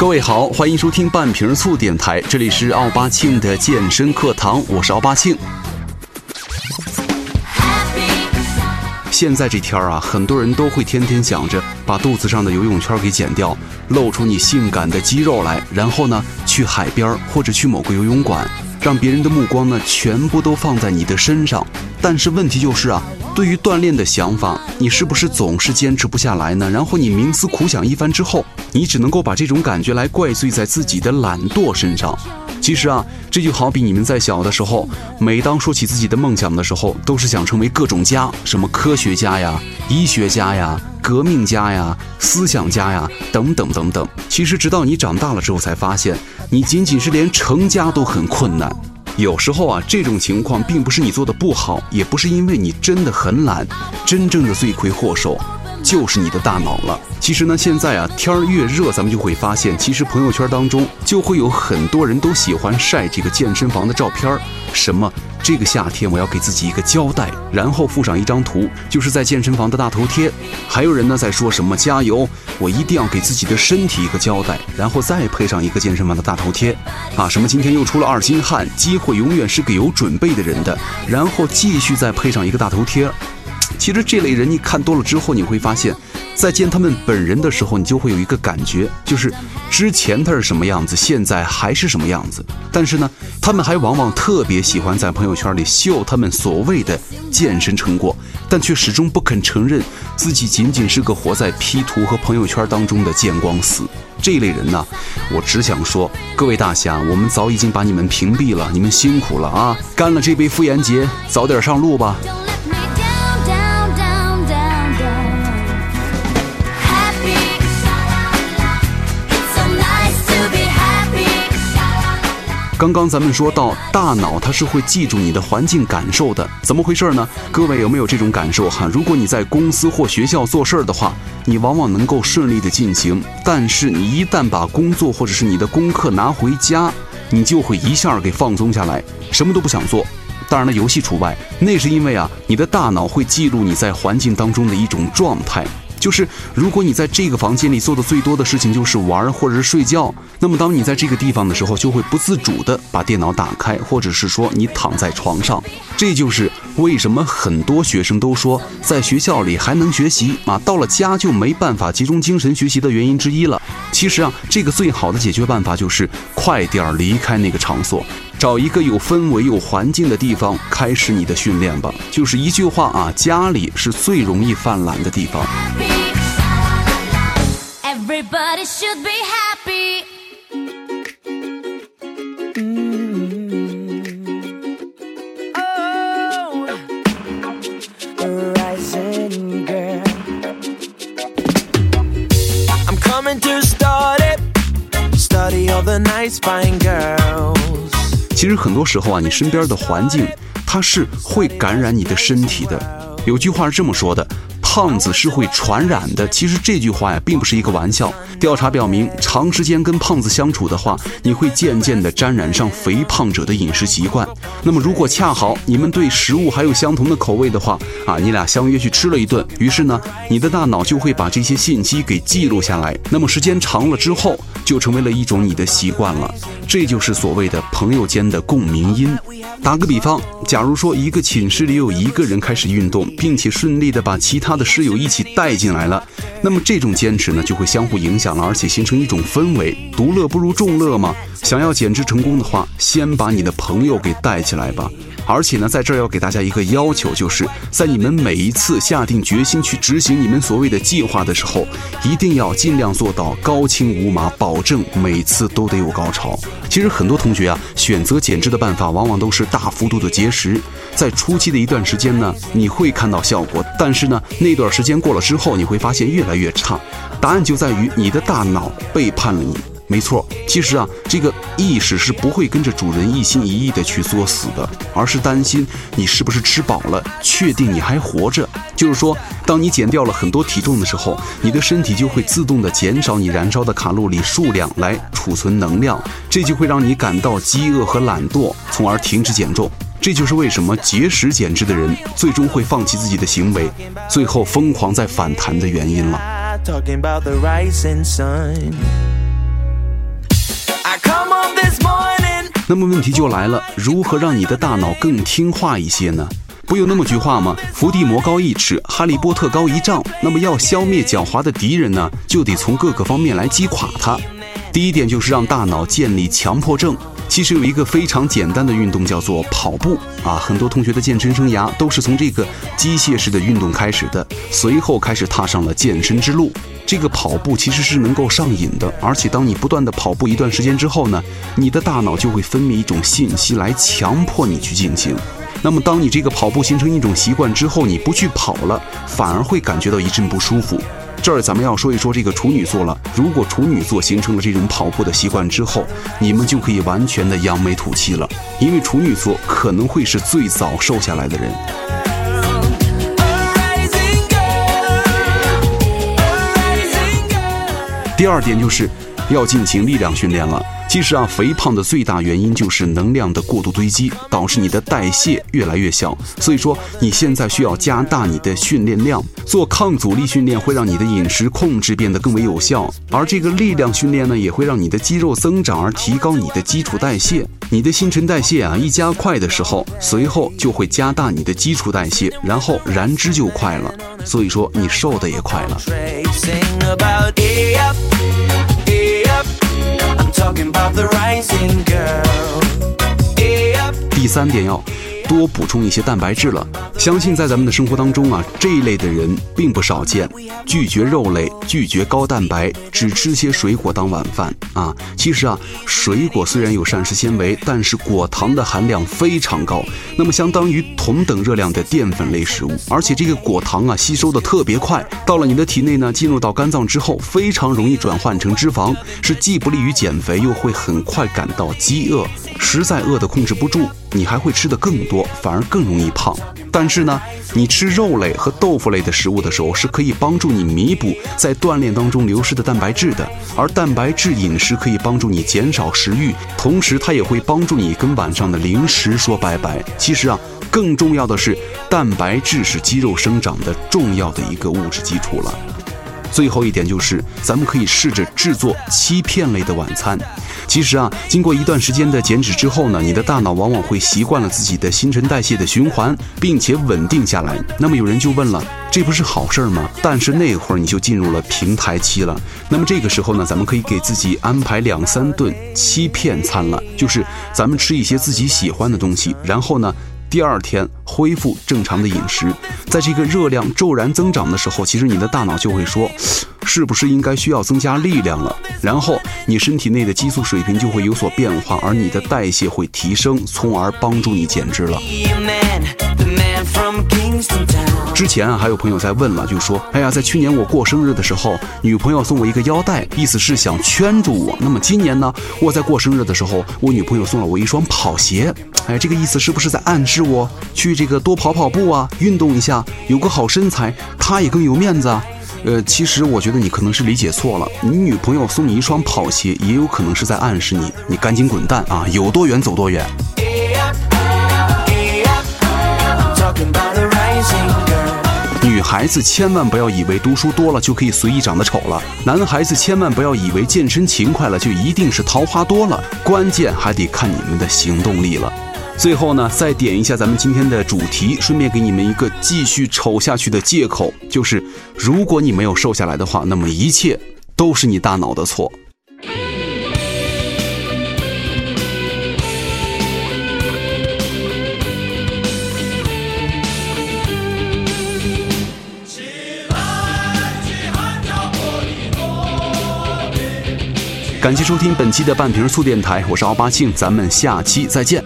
各位好，欢迎收听半瓶醋电台，这里是奥巴庆的健身课堂，我是奥巴庆。现在这天啊，很多人都会天天想着把肚子上的游泳圈给剪掉，露出你性感的肌肉来，然后呢，去海边或者去某个游泳馆，让别人的目光呢全部都放在你的身上。但是问题就是啊。对于锻炼的想法，你是不是总是坚持不下来呢？然后你冥思苦想一番之后，你只能够把这种感觉来怪罪在自己的懒惰身上。其实啊，这就好比你们在小的时候，每当说起自己的梦想的时候，都是想成为各种家，什么科学家呀、医学家呀、革命家呀、思想家呀，等等等等。其实直到你长大了之后，才发现，你仅仅是连成家都很困难。有时候啊，这种情况并不是你做的不好，也不是因为你真的很懒，真正的罪魁祸首就是你的大脑了。其实呢，现在啊，天儿越热，咱们就会发现，其实朋友圈当中就会有很多人都喜欢晒这个健身房的照片儿，什么。这个夏天我要给自己一个交代，然后附上一张图，就是在健身房的大头贴。还有人呢在说什么加油，我一定要给自己的身体一个交代，然后再配上一个健身房的大头贴。啊，什么今天又出了二斤汗，机会永远是给有准备的人的，然后继续再配上一个大头贴。其实这类人你看多了之后，你会发现。在见他们本人的时候，你就会有一个感觉，就是之前他是什么样子，现在还是什么样子。但是呢，他们还往往特别喜欢在朋友圈里秀他们所谓的健身成果，但却始终不肯承认自己仅仅是个活在 P 图和朋友圈当中的见光死。这类人呢，我只想说，各位大侠，我们早已经把你们屏蔽了，你们辛苦了啊！干了这杯妇炎洁，早点上路吧。刚刚咱们说到，大脑它是会记住你的环境感受的，怎么回事呢？各位有没有这种感受哈？如果你在公司或学校做事儿的话，你往往能够顺利的进行，但是你一旦把工作或者是你的功课拿回家，你就会一下给放松下来，什么都不想做。当然了，游戏除外，那是因为啊，你的大脑会记录你在环境当中的一种状态。就是如果你在这个房间里做的最多的事情就是玩或者是睡觉，那么当你在这个地方的时候，就会不自主的把电脑打开，或者是说你躺在床上。这就是为什么很多学生都说在学校里还能学习啊，到了家就没办法集中精神学习的原因之一了。其实啊，这个最好的解决办法就是快点离开那个场所。找一个有氛围、有环境的地方开始你的训练吧。就是一句话啊，家里是最容易犯懒的地方。其实很多时候啊，你身边的环境，它是会感染你的身体的。有句话是这么说的。胖子是会传染的。其实这句话呀，并不是一个玩笑。调查表明，长时间跟胖子相处的话，你会渐渐的沾染上肥胖者的饮食习惯。那么，如果恰好你们对食物还有相同的口味的话，啊，你俩相约去吃了一顿，于是呢，你的大脑就会把这些信息给记录下来。那么时间长了之后，就成为了一种你的习惯了。这就是所谓的朋友间的共鸣音。打个比方，假如说一个寝室里有一个人开始运动，并且顺利的把其他的室友一起带进来了，那么这种坚持呢，就会相互影响了，而且形成一种氛围。独乐不如众乐嘛。想要减脂成功的话，先把你的朋友给带起来吧。而且呢，在这儿要给大家一个要求，就是在你们每一次下定决心去执行你们所谓的计划的时候，一定要尽量做到高清无码，保证每次都得有高潮。其实很多同学啊，选择减脂的办法往往都是大幅度的节食，在初期的一段时间呢，你会看到效果，但是呢，那段时间过了之后，你会发现越来越差。答案就在于你的大脑背叛了你。没错，其实啊，这个意识是不会跟着主人一心一意的去作死的，而是担心你是不是吃饱了，确定你还活着。就是说，当你减掉了很多体重的时候，你的身体就会自动的减少你燃烧的卡路里数量来储存能量，这就会让你感到饥饿和懒惰，从而停止减重。这就是为什么节食减脂的人最终会放弃自己的行为，最后疯狂在反弹的原因了。那么问题就来了，如何让你的大脑更听话一些呢？不有那么句话吗？伏地魔高一尺，哈利波特高一丈。那么要消灭狡猾的敌人呢，就得从各个方面来击垮他。第一点就是让大脑建立强迫症。其实有一个非常简单的运动叫做跑步啊，很多同学的健身生涯都是从这个机械式的运动开始的，随后开始踏上了健身之路。这个跑步其实是能够上瘾的，而且当你不断的跑步一段时间之后呢，你的大脑就会分泌一种信息来强迫你去进行。那么，当你这个跑步形成一种习惯之后，你不去跑了，反而会感觉到一阵不舒服。这儿咱们要说一说这个处女座了。如果处女座形成了这种跑步的习惯之后，你们就可以完全的扬眉吐气了，因为处女座可能会是最早瘦下来的人。第二点就是要进行力量训练了。其实啊，肥胖的最大原因就是能量的过度堆积，导致你的代谢越来越小。所以说，你现在需要加大你的训练量，做抗阻力训练会让你的饮食控制变得更为有效，而这个力量训练呢，也会让你的肌肉增长，而提高你的基础代谢。你的新陈代谢啊一加快的时候，随后就会加大你的基础代谢，然后燃脂就快了。所以说，你瘦的也快了。第三点要。多补充一些蛋白质了。相信在咱们的生活当中啊，这一类的人并不少见。拒绝肉类，拒绝高蛋白，只吃些水果当晚饭啊。其实啊，水果虽然有膳食纤维，但是果糖的含量非常高，那么相当于同等热量的淀粉类食物。而且这个果糖啊，吸收的特别快，到了你的体内呢，进入到肝脏之后，非常容易转换成脂肪，是既不利于减肥，又会很快感到饥饿。实在饿得控制不住，你还会吃的更多，反而更容易胖。但是呢，你吃肉类和豆腐类的食物的时候，是可以帮助你弥补在锻炼当中流失的蛋白质的。而蛋白质饮食可以帮助你减少食欲，同时它也会帮助你跟晚上的零食说拜拜。其实啊，更重要的是，蛋白质是肌肉生长的重要的一个物质基础了。最后一点就是，咱们可以试着制作欺骗类的晚餐。其实啊，经过一段时间的减脂之后呢，你的大脑往往会习惯了自己的新陈代谢的循环，并且稳定下来。那么有人就问了，这不是好事儿吗？但是那会儿你就进入了平台期了。那么这个时候呢，咱们可以给自己安排两三顿欺骗餐了，就是咱们吃一些自己喜欢的东西，然后呢。第二天恢复正常的饮食，在这个热量骤然增长的时候，其实你的大脑就会说，是不是应该需要增加力量了？然后你身体内的激素水平就会有所变化，而你的代谢会提升，从而帮助你减脂了。之前啊，还有朋友在问了，就说：“哎呀，在去年我过生日的时候，女朋友送我一个腰带，意思是想圈住我。那么今年呢，我在过生日的时候，我女朋友送了我一双跑鞋，哎，这个意思是不是在暗示我去这个多跑跑步啊，运动一下，有个好身材，他也更有面子啊？呃，其实我觉得你可能是理解错了，你女朋友送你一双跑鞋，也有可能是在暗示你，你赶紧滚蛋啊，有多远走多远。”女孩子千万不要以为读书多了就可以随意长得丑了，男孩子千万不要以为健身勤快了就一定是桃花多了，关键还得看你们的行动力了。最后呢，再点一下咱们今天的主题，顺便给你们一个继续丑下去的借口，就是如果你没有瘦下来的话，那么一切都是你大脑的错。感谢收听本期的半瓶醋电台，我是奥巴庆，咱们下期再见。